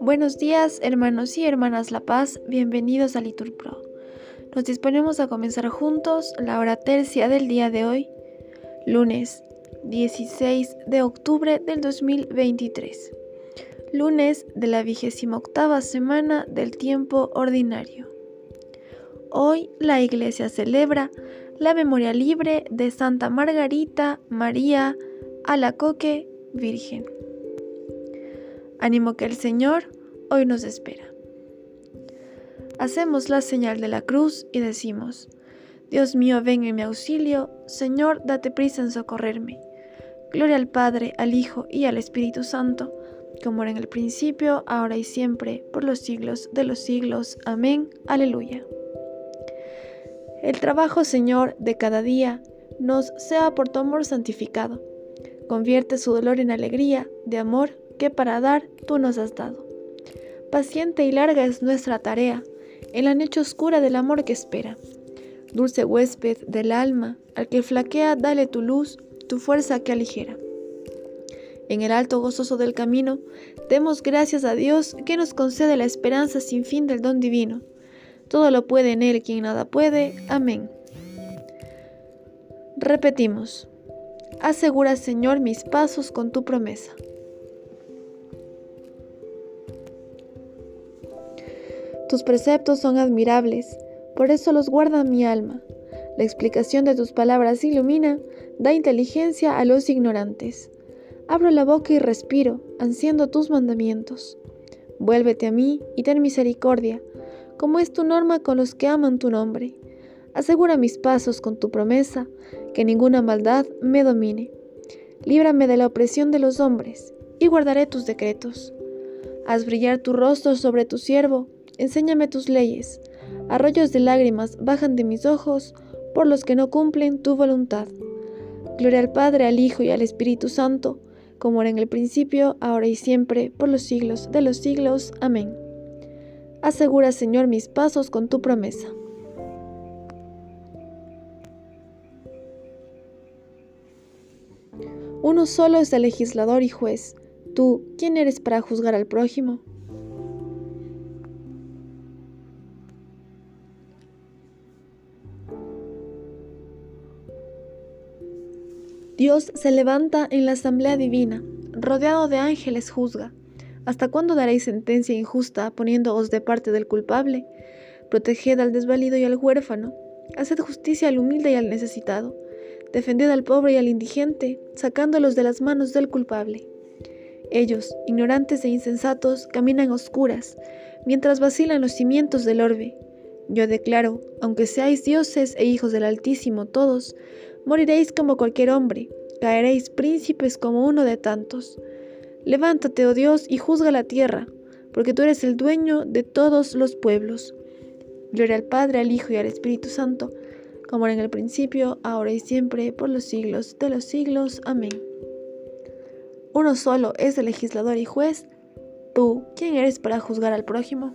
Buenos días, hermanos y hermanas La Paz, bienvenidos a Liturpro. Nos disponemos a comenzar juntos la hora tercia del día de hoy, lunes 16 de octubre del 2023, lunes de la vigésima octava semana del tiempo ordinario. Hoy la Iglesia celebra la memoria libre de Santa Margarita María Alacoque Virgen. Ánimo que el Señor hoy nos espera. Hacemos la señal de la cruz y decimos, Dios mío, ven en mi auxilio, Señor, date prisa en socorrerme. Gloria al Padre, al Hijo y al Espíritu Santo, como era en el principio, ahora y siempre, por los siglos de los siglos. Amén. Aleluya. El trabajo, Señor, de cada día nos sea por tu amor santificado. Convierte su dolor en alegría, de amor que para dar tú nos has dado. Paciente y larga es nuestra tarea, en la noche oscura del amor que espera. Dulce huésped del alma, al que flaquea, dale tu luz, tu fuerza que aligera. En el alto gozoso del camino, demos gracias a Dios que nos concede la esperanza sin fin del don divino. Todo lo puede en Él quien nada puede. Amén. Repetimos. Asegura, Señor, mis pasos con tu promesa. Tus preceptos son admirables, por eso los guarda mi alma. La explicación de tus palabras ilumina, da inteligencia a los ignorantes. Abro la boca y respiro, ansiando tus mandamientos. Vuélvete a mí y ten misericordia, como es tu norma con los que aman tu nombre. Asegura mis pasos con tu promesa, que ninguna maldad me domine. Líbrame de la opresión de los hombres, y guardaré tus decretos. Haz brillar tu rostro sobre tu siervo, enséñame tus leyes. Arroyos de lágrimas bajan de mis ojos por los que no cumplen tu voluntad. Gloria al Padre, al Hijo y al Espíritu Santo, como era en el principio, ahora y siempre, por los siglos de los siglos. Amén. Asegura, Señor, mis pasos con tu promesa. Uno solo es el legislador y juez. Tú, ¿quién eres para juzgar al prójimo? Dios se levanta en la asamblea divina, rodeado de ángeles juzga. ¿Hasta cuándo daréis sentencia injusta poniéndoos de parte del culpable? Proteged al desvalido y al huérfano. Haced justicia al humilde y al necesitado. Defended al pobre y al indigente, sacándolos de las manos del culpable. Ellos, ignorantes e insensatos, caminan oscuras, mientras vacilan los cimientos del orbe. Yo declaro, aunque seáis dioses e hijos del Altísimo todos, Moriréis como cualquier hombre, caeréis príncipes como uno de tantos. Levántate, oh Dios, y juzga la tierra, porque tú eres el dueño de todos los pueblos. Gloria al Padre, al Hijo y al Espíritu Santo, como era en el principio, ahora y siempre, por los siglos de los siglos. Amén. Uno solo es el legislador y juez. Tú, ¿quién eres para juzgar al prójimo?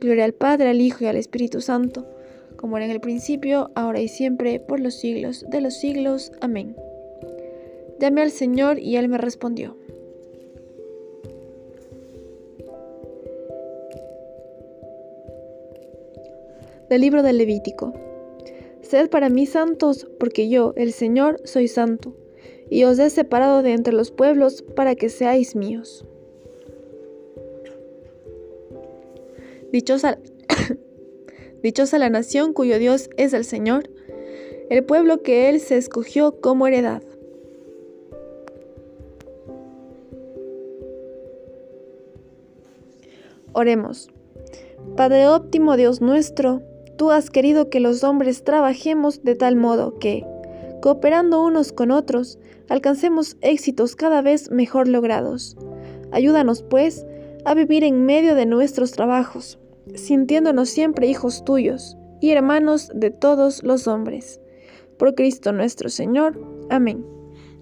Gloria al Padre, al Hijo y al Espíritu Santo, como era en el principio, ahora y siempre, por los siglos de los siglos. Amén. Llamé al Señor y Él me respondió. Del libro del Levítico. Sed para mí santos, porque yo, el Señor, soy santo, y os he separado de entre los pueblos para que seáis míos. Dichosa, Dichosa la nación cuyo Dios es el Señor, el pueblo que Él se escogió como heredad. Oremos. Padre óptimo Dios nuestro, tú has querido que los hombres trabajemos de tal modo que, cooperando unos con otros, alcancemos éxitos cada vez mejor logrados. Ayúdanos, pues, a vivir en medio de nuestros trabajos, sintiéndonos siempre hijos tuyos y hermanos de todos los hombres. Por Cristo nuestro Señor. Amén.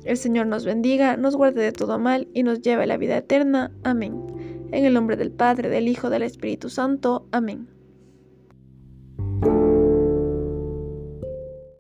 El Señor nos bendiga, nos guarde de todo mal y nos lleve a la vida eterna. Amén. En el nombre del Padre, del Hijo, del Espíritu Santo. Amén.